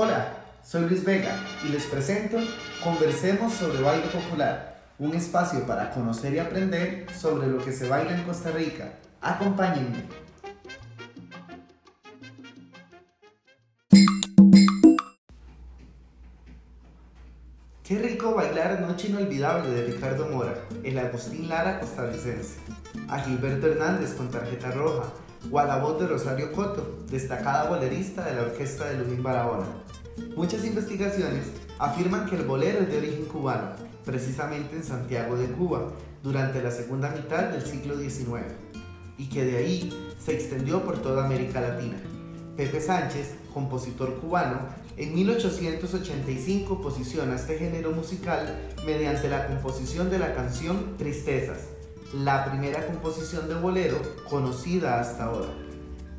Hola, soy Luis Vega y les presento Conversemos sobre Baile Popular, un espacio para conocer y aprender sobre lo que se baila en Costa Rica. Acompáñenme. Qué rico bailar Noche Inolvidable de Ricardo Mora, el Agustín Lara costarricense, a Gilberto Hernández con tarjeta roja, o a la voz de Rosario Coto, destacada bolerista de la orquesta de Luis Barahona. Muchas investigaciones afirman que el bolero es de origen cubano, precisamente en Santiago de Cuba, durante la segunda mitad del siglo XIX, y que de ahí se extendió por toda América Latina. Pepe Sánchez, compositor cubano, en 1885 posiciona este género musical mediante la composición de la canción Tristezas, la primera composición de bolero conocida hasta ahora.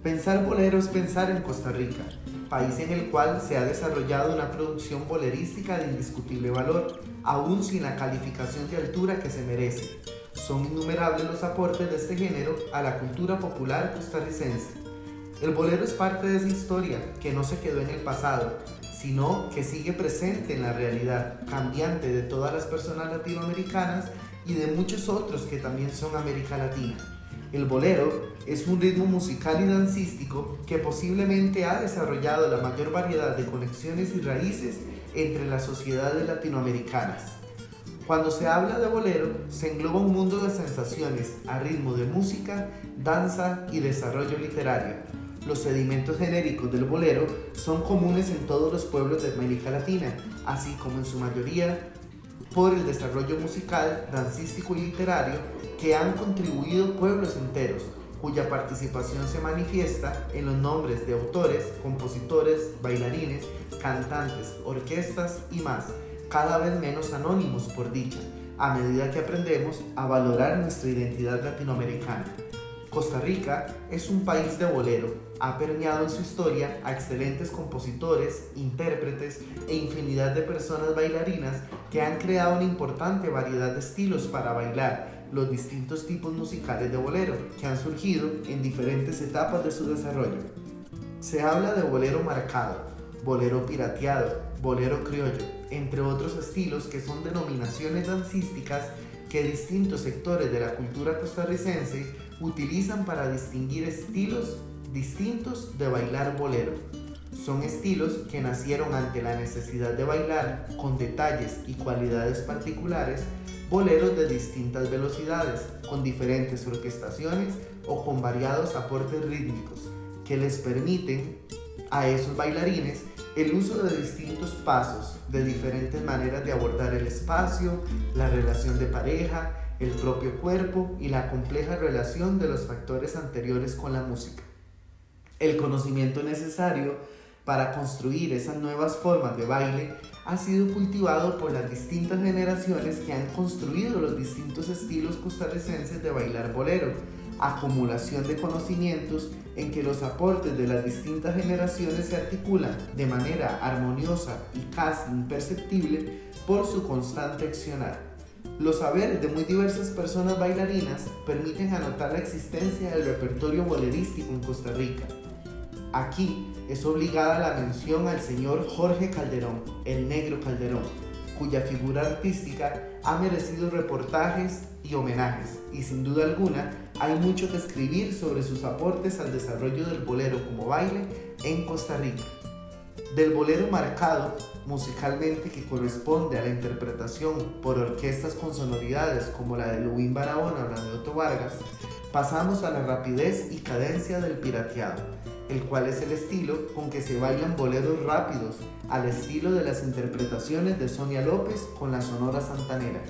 Pensar bolero es pensar en Costa Rica, país en el cual se ha desarrollado una producción bolerística de indiscutible valor, aún sin la calificación de altura que se merece. Son innumerables los aportes de este género a la cultura popular costarricense. El bolero es parte de esa historia que no se quedó en el pasado, sino que sigue presente en la realidad cambiante de todas las personas latinoamericanas y de muchos otros que también son América Latina. El bolero es un ritmo musical y dancístico que posiblemente ha desarrollado la mayor variedad de conexiones y raíces entre las sociedades latinoamericanas. Cuando se habla de bolero, se engloba un mundo de sensaciones a ritmo de música, danza y desarrollo literario. Los sedimentos genéricos del bolero son comunes en todos los pueblos de América Latina, así como en su mayoría por el desarrollo musical, dancístico y literario que han contribuido pueblos enteros, cuya participación se manifiesta en los nombres de autores, compositores, bailarines, cantantes, orquestas y más, cada vez menos anónimos por dicha, a medida que aprendemos a valorar nuestra identidad latinoamericana. Costa Rica es un país de bolero, ha permeado en su historia a excelentes compositores, intérpretes e infinidad de personas bailarinas que han creado una importante variedad de estilos para bailar los distintos tipos musicales de bolero que han surgido en diferentes etapas de su desarrollo. Se habla de bolero marcado, bolero pirateado, bolero criollo, entre otros estilos que son denominaciones dancísticas que distintos sectores de la cultura costarricense utilizan para distinguir estilos distintos de bailar bolero. Son estilos que nacieron ante la necesidad de bailar con detalles y cualidades particulares boleros de distintas velocidades, con diferentes orquestaciones o con variados aportes rítmicos que les permiten a esos bailarines el uso de distintos pasos, de diferentes maneras de abordar el espacio, la relación de pareja, el propio cuerpo y la compleja relación de los factores anteriores con la música. El conocimiento necesario para construir esas nuevas formas de baile ha sido cultivado por las distintas generaciones que han construido los distintos estilos costarricenses de bailar bolero, acumulación de conocimientos en que los aportes de las distintas generaciones se articulan de manera armoniosa y casi imperceptible por su constante accionar. Los saberes de muy diversas personas bailarinas permiten anotar la existencia del repertorio bolerístico en Costa Rica. Aquí es obligada la mención al señor Jorge Calderón, el negro Calderón, cuya figura artística ha merecido reportajes y homenajes, y sin duda alguna hay mucho que escribir sobre sus aportes al desarrollo del bolero como baile en Costa Rica. Del bolero marcado musicalmente que corresponde a la interpretación por orquestas con sonoridades como la de Luis Barahona o la de Otto Vargas, pasamos a la rapidez y cadencia del pirateado, el cual es el estilo con que se bailan boleros rápidos, al estilo de las interpretaciones de Sonia López con la Sonora Santanera.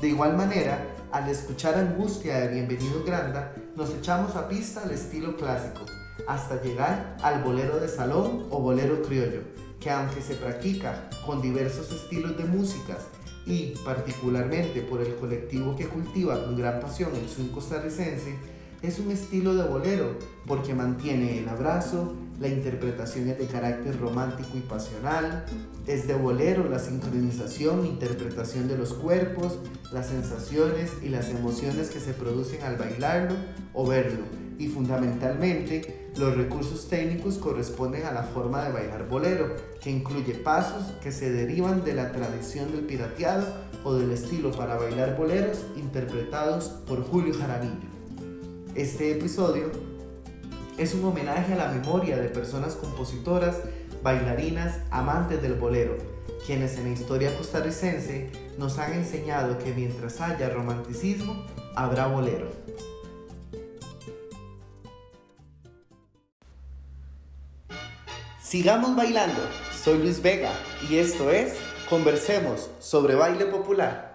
De igual manera, al escuchar Angustia de Bienvenido Granda, nos echamos a pista al estilo clásico, hasta llegar al bolero de salón o bolero criollo, que aunque se practica con diversos estilos de músicas y particularmente por el colectivo que cultiva con gran pasión el swing costarricense, es un estilo de bolero porque mantiene el abrazo, la interpretación es de carácter romántico y pasional, es de bolero la sincronización, interpretación de los cuerpos, las sensaciones y las emociones que se producen al bailarlo o verlo, y fundamentalmente los recursos técnicos corresponden a la forma de bailar bolero, que incluye pasos que se derivan de la tradición del pirateado o del estilo para bailar boleros interpretados por Julio Jaramillo. Este episodio es un homenaje a la memoria de personas compositoras, bailarinas, amantes del bolero, quienes en la historia costarricense nos han enseñado que mientras haya romanticismo, habrá bolero. Sigamos bailando. Soy Luis Vega y esto es Conversemos sobre baile popular.